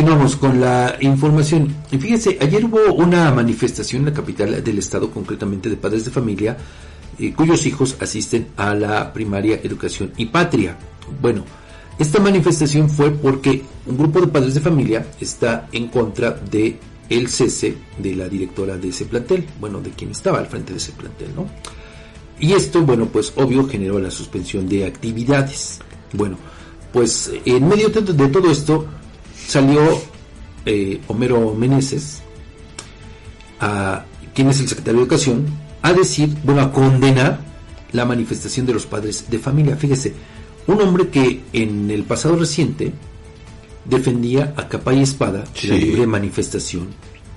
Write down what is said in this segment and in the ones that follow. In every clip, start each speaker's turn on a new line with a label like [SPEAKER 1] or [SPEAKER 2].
[SPEAKER 1] Continuamos con la información. Fíjese, ayer hubo una manifestación en la capital del estado, concretamente de padres de familia, eh, cuyos hijos asisten a la primaria educación y patria. Bueno, esta manifestación fue porque un grupo de padres de familia está en contra de el cese de la directora de ese plantel, bueno, de quien estaba al frente de ese plantel, ¿no? Y esto, bueno, pues obvio generó la suspensión de actividades. Bueno, pues en medio de todo esto salió eh, Homero Meneses, a, quien es el secretario de Educación, a decir, bueno, a condenar la manifestación de los padres de familia. Fíjese, un hombre que en el pasado reciente defendía a capa y espada
[SPEAKER 2] Sí.
[SPEAKER 1] la libre manifestación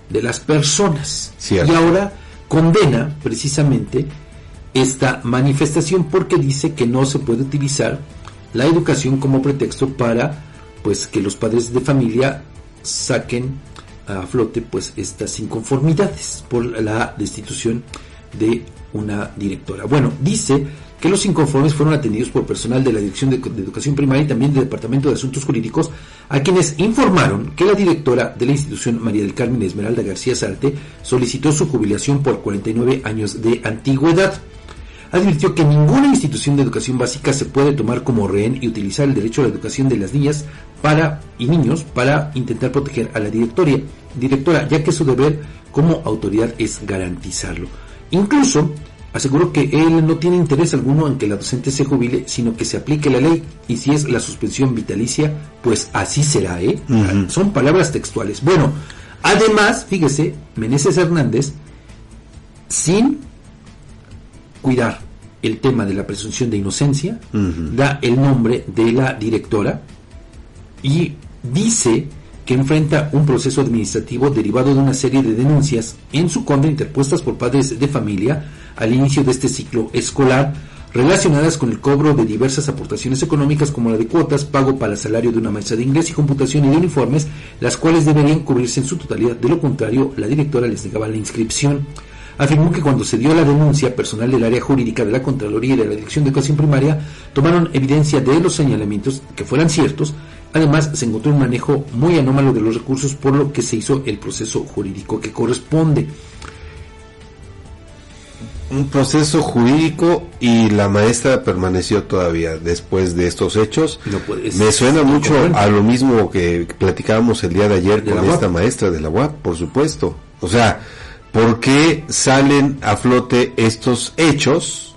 [SPEAKER 1] de las personas.
[SPEAKER 2] Cierto.
[SPEAKER 1] Y ahora condena precisamente esta manifestación porque dice que no se puede utilizar la educación como pretexto para pues que los padres de familia saquen a flote pues estas inconformidades por la destitución de una directora. Bueno, dice que los inconformes fueron atendidos por personal de la Dirección de, Educación Primaria y también del Departamento de Asuntos Jurídicos, a quienes informaron que la directora de la institución, María del Carmen Esmeralda García Sarte, solicitó su jubilación por 49 años de antigüedad. Advirtió que ninguna institución de educación básica se puede tomar como rehén y utilizar el derecho a la educación de las niñas para y niños para intentar proteger a la directoria, directora, ya que su deber como autoridad es garantizarlo. Incluso aseguró que él no tiene interés alguno en que la docente se jubile, sino que se aplique la ley y si es la suspensión vitalicia, pues así será, ¿eh? Son palabras textuales. Bueno, además, fíjese, Meneses Hernández, sin cuidar el tema de la presunción de inocencia, da el nombre de la directora y dice que enfrenta un proceso administrativo derivado de una serie de denuncias en su contra interpuestas por padres de familia al inicio de este ciclo escolar relacionadas con el cobro de diversas aportaciones económicas como la de cuotas, pago para el salario de una maestra de inglés y computación y de uniformes, las cuales deberían cubrirse en su totalidad. De lo contrario, la directora les negaba la inscripción. Afirmó que cuando se dio la denuncia, personal del área jurídica de la Contraloría y de la Dirección de Educación Primaria tomaron evidencia de los señalamientos que fueran ciertos. Además, se encontró un manejo muy anómalo de los recursos, por lo que se hizo el proceso jurídico que corresponde.
[SPEAKER 2] Un proceso jurídico y la maestra permaneció todavía después de estos hechos.
[SPEAKER 1] No puede-
[SPEAKER 2] Me suena mucho a lo mismo que platicábamos el día de ayer
[SPEAKER 1] De
[SPEAKER 2] con esta maestra de la UAP, por supuesto. O sea, ¿por qué salen a flote estos hechos?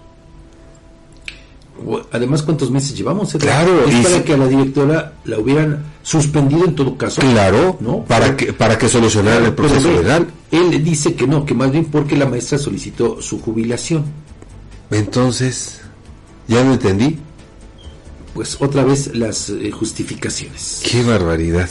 [SPEAKER 1] Además, ¿cuántos meses llevamos?
[SPEAKER 2] Claro,
[SPEAKER 1] es
[SPEAKER 2] y
[SPEAKER 1] para
[SPEAKER 2] si-
[SPEAKER 1] que a la directora la hubieran suspendido en todo caso.
[SPEAKER 2] Claro,
[SPEAKER 1] ¿no?
[SPEAKER 2] para que para que solucionaran el proceso legal.
[SPEAKER 1] Él dice que no, que más bien porque la maestra solicitó su jubilación.
[SPEAKER 2] Entonces, ya no entendí.
[SPEAKER 1] Pues otra vez las eh, justificaciones.
[SPEAKER 2] Qué barbaridad.